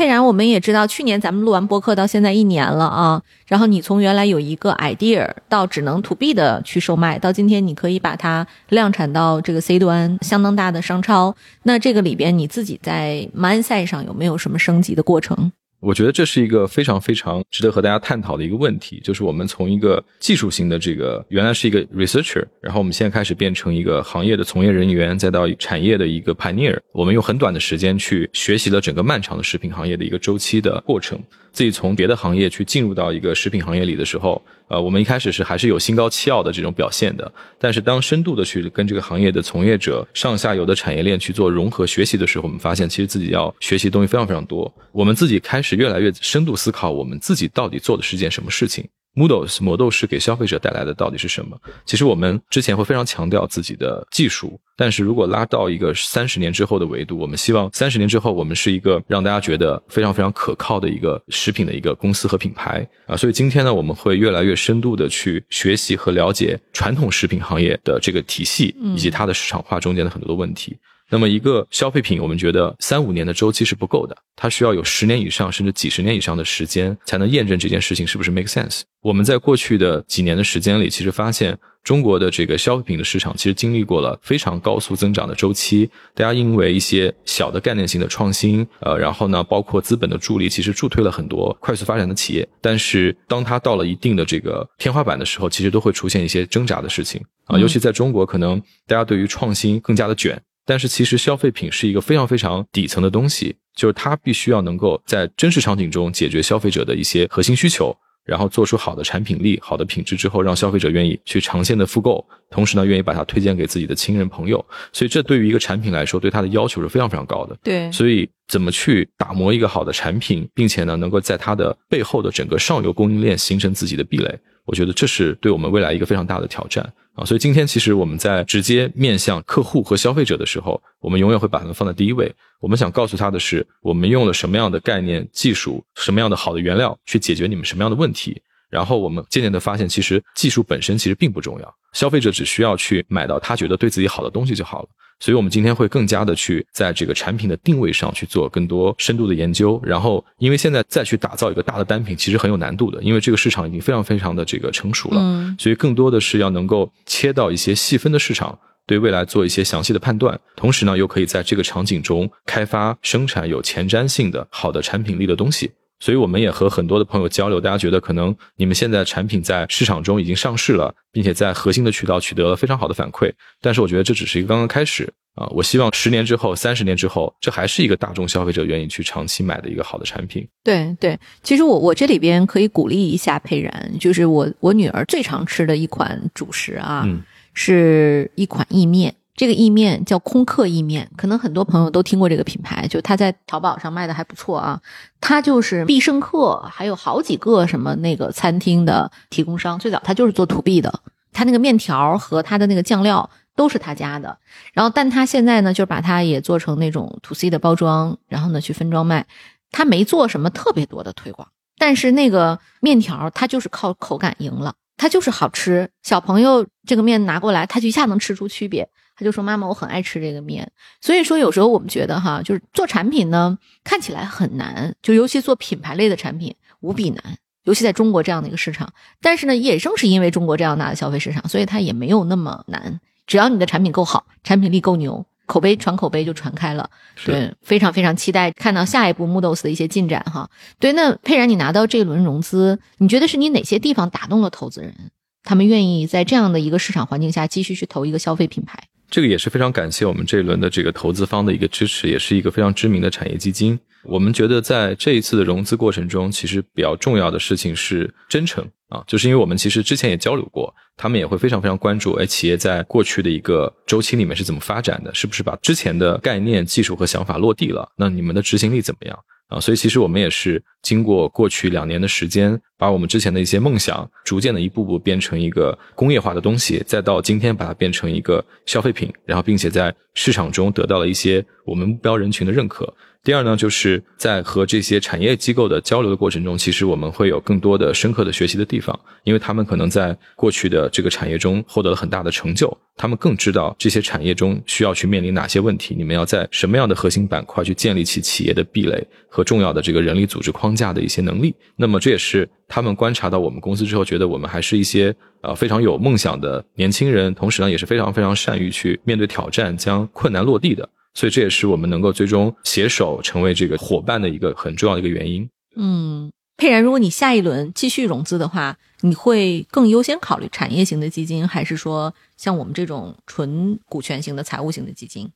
佩然，我们也知道，去年咱们录完播客到现在一年了啊。然后你从原来有一个 idea 到只能 to B 的去售卖，到今天你可以把它量产到这个 C 端相当大的商超。那这个里边你自己在 mindset 上有没有什么升级的过程？我觉得这是一个非常非常值得和大家探讨的一个问题，就是我们从一个技术型的这个原来是一个 researcher，然后我们现在开始变成一个行业的从业人员，再到产业的一个 pioneer，我们用很短的时间去学习了整个漫长的食品行业的一个周期的过程。自己从别的行业去进入到一个食品行业里的时候，呃，我们一开始是还是有心高气傲的这种表现的。但是当深度的去跟这个行业的从业者上下游的产业链去做融合学习的时候，我们发现其实自己要学习的东西非常非常多。我们自己开始越来越深度思考，我们自己到底做的是件什么事情。Moodles 魔豆是给消费者带来的到底是什么？其实我们之前会非常强调自己的技术，但是如果拉到一个三十年之后的维度，我们希望三十年之后我们是一个让大家觉得非常非常可靠的一个食品的一个公司和品牌啊。所以今天呢，我们会越来越深度的去学习和了解传统食品行业的这个体系以及它的市场化中间的很多的问题。那么一个消费品，我们觉得三五年的周期是不够的，它需要有十年以上甚至几十年以上的时间，才能验证这件事情是不是 make sense。我们在过去的几年的时间里，其实发现中国的这个消费品的市场其实经历过了非常高速增长的周期。大家因为一些小的概念性的创新，呃，然后呢，包括资本的助力，其实助推了很多快速发展的企业。但是当它到了一定的这个天花板的时候，其实都会出现一些挣扎的事情啊，尤其在中国，可能大家对于创新更加的卷。但是其实消费品是一个非常非常底层的东西，就是它必须要能够在真实场景中解决消费者的一些核心需求，然后做出好的产品力、好的品质之后，让消费者愿意去长线的复购，同时呢，愿意把它推荐给自己的亲人朋友。所以这对于一个产品来说，对它的要求是非常非常高的。对，所以怎么去打磨一个好的产品，并且呢，能够在它的背后的整个上游供应链形成自己的壁垒，我觉得这是对我们未来一个非常大的挑战。啊，所以今天其实我们在直接面向客户和消费者的时候，我们永远会把他们放在第一位。我们想告诉他的是，我们用了什么样的概念、技术，什么样的好的原料去解决你们什么样的问题。然后我们渐渐的发现，其实技术本身其实并不重要，消费者只需要去买到他觉得对自己好的东西就好了。所以，我们今天会更加的去在这个产品的定位上去做更多深度的研究。然后，因为现在再去打造一个大的单品，其实很有难度的，因为这个市场已经非常非常的这个成熟了。嗯，所以更多的是要能够切到一些细分的市场，对未来做一些详细的判断，同时呢，又可以在这个场景中开发生产有前瞻性的好的产品力的东西。所以我们也和很多的朋友交流，大家觉得可能你们现在产品在市场中已经上市了，并且在核心的渠道取得了非常好的反馈。但是我觉得这只是一个刚刚开始啊！我希望十年之后、三十年之后，这还是一个大众消费者愿意去长期买的一个好的产品。对对，其实我我这里边可以鼓励一下佩然，就是我我女儿最常吃的一款主食啊，是一款意面。这个意面叫空客意面，可能很多朋友都听过这个品牌，就它在淘宝上卖的还不错啊。它就是必胜客，还有好几个什么那个餐厅的提供商。最早它就是做 to B 的，它那个面条和它的那个酱料都是他家的。然后，但他现在呢，就把它也做成那种 to C 的包装，然后呢去分装卖。他没做什么特别多的推广，但是那个面条它就是靠口感赢了，它就是好吃。小朋友这个面拿过来，他就一下能吃出区别。他就说：“妈妈，我很爱吃这个面。”所以说，有时候我们觉得哈，就是做产品呢，看起来很难，就尤其做品牌类的产品无比难，尤其在中国这样的一个市场。但是呢，也正是因为中国这样大的消费市场，所以它也没有那么难。只要你的产品够好，产品力够牛，口碑传口碑就传开了。对，非常非常期待看到下一步 Moodles 的一些进展哈。对，那佩然，你拿到这一轮融资，你觉得是你哪些地方打动了投资人？他们愿意在这样的一个市场环境下继续去投一个消费品牌？这个也是非常感谢我们这一轮的这个投资方的一个支持，也是一个非常知名的产业基金。我们觉得在这一次的融资过程中，其实比较重要的事情是真诚啊，就是因为我们其实之前也交流过，他们也会非常非常关注，哎，企业在过去的一个周期里面是怎么发展的，是不是把之前的概念、技术和想法落地了？那你们的执行力怎么样？啊，所以其实我们也是经过过去两年的时间，把我们之前的一些梦想，逐渐的一步步变成一个工业化的东西，再到今天把它变成一个消费品，然后并且在市场中得到了一些我们目标人群的认可。第二呢，就是在和这些产业机构的交流的过程中，其实我们会有更多的深刻的学习的地方，因为他们可能在过去的这个产业中获得了很大的成就，他们更知道这些产业中需要去面临哪些问题，你们要在什么样的核心板块去建立起企业的壁垒和重要的这个人力组织框架的一些能力。那么这也是他们观察到我们公司之后，觉得我们还是一些呃非常有梦想的年轻人，同时呢也是非常非常善于去面对挑战，将困难落地的。所以这也是我们能够最终携手成为这个伙伴的一个很重要的一个原因。嗯，佩然，如果你下一轮继续融资的话，你会更优先考虑产业型的基金，还是说像我们这种纯股权型的财务型的基金？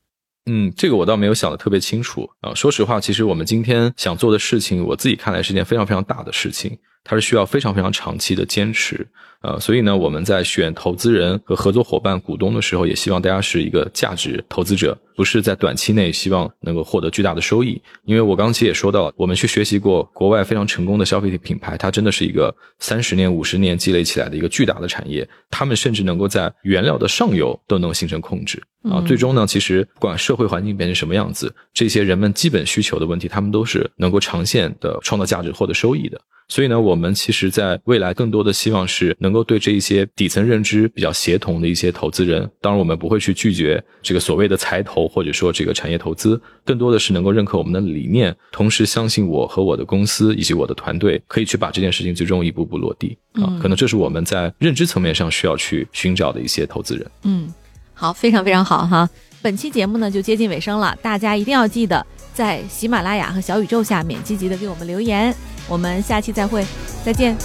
嗯，这个我倒没有想的特别清楚啊。说实话，其实我们今天想做的事情，我自己看来是件非常非常大的事情，它是需要非常非常长期的坚持。呃，所以呢，我们在选投资人和合作伙伴、股东的时候，也希望大家是一个价值投资者，不是在短期内希望能够获得巨大的收益。因为我刚才也说到，我们去学习过国外非常成功的消费品品牌，它真的是一个三十年、五十年积累起来的一个巨大的产业，他们甚至能够在原料的上游都能形成控制啊。最终呢，其实不管社会环境变成什么样子，这些人们基本需求的问题，他们都是能够长线的创造价值、获得收益的。所以呢，我们其实在未来更多的希望是能够对这一些底层认知比较协同的一些投资人，当然我们不会去拒绝这个所谓的财投或者说这个产业投资，更多的是能够认可我们的理念，同时相信我和我的公司以及我的团队可以去把这件事情最终一步步落地啊。可能这是我们在认知层面上需要去寻找的一些投资人。嗯，好，非常非常好哈。本期节目呢就接近尾声了，大家一定要记得在喜马拉雅和小宇宙下面积极的给我们留言。我们下期再会，再见。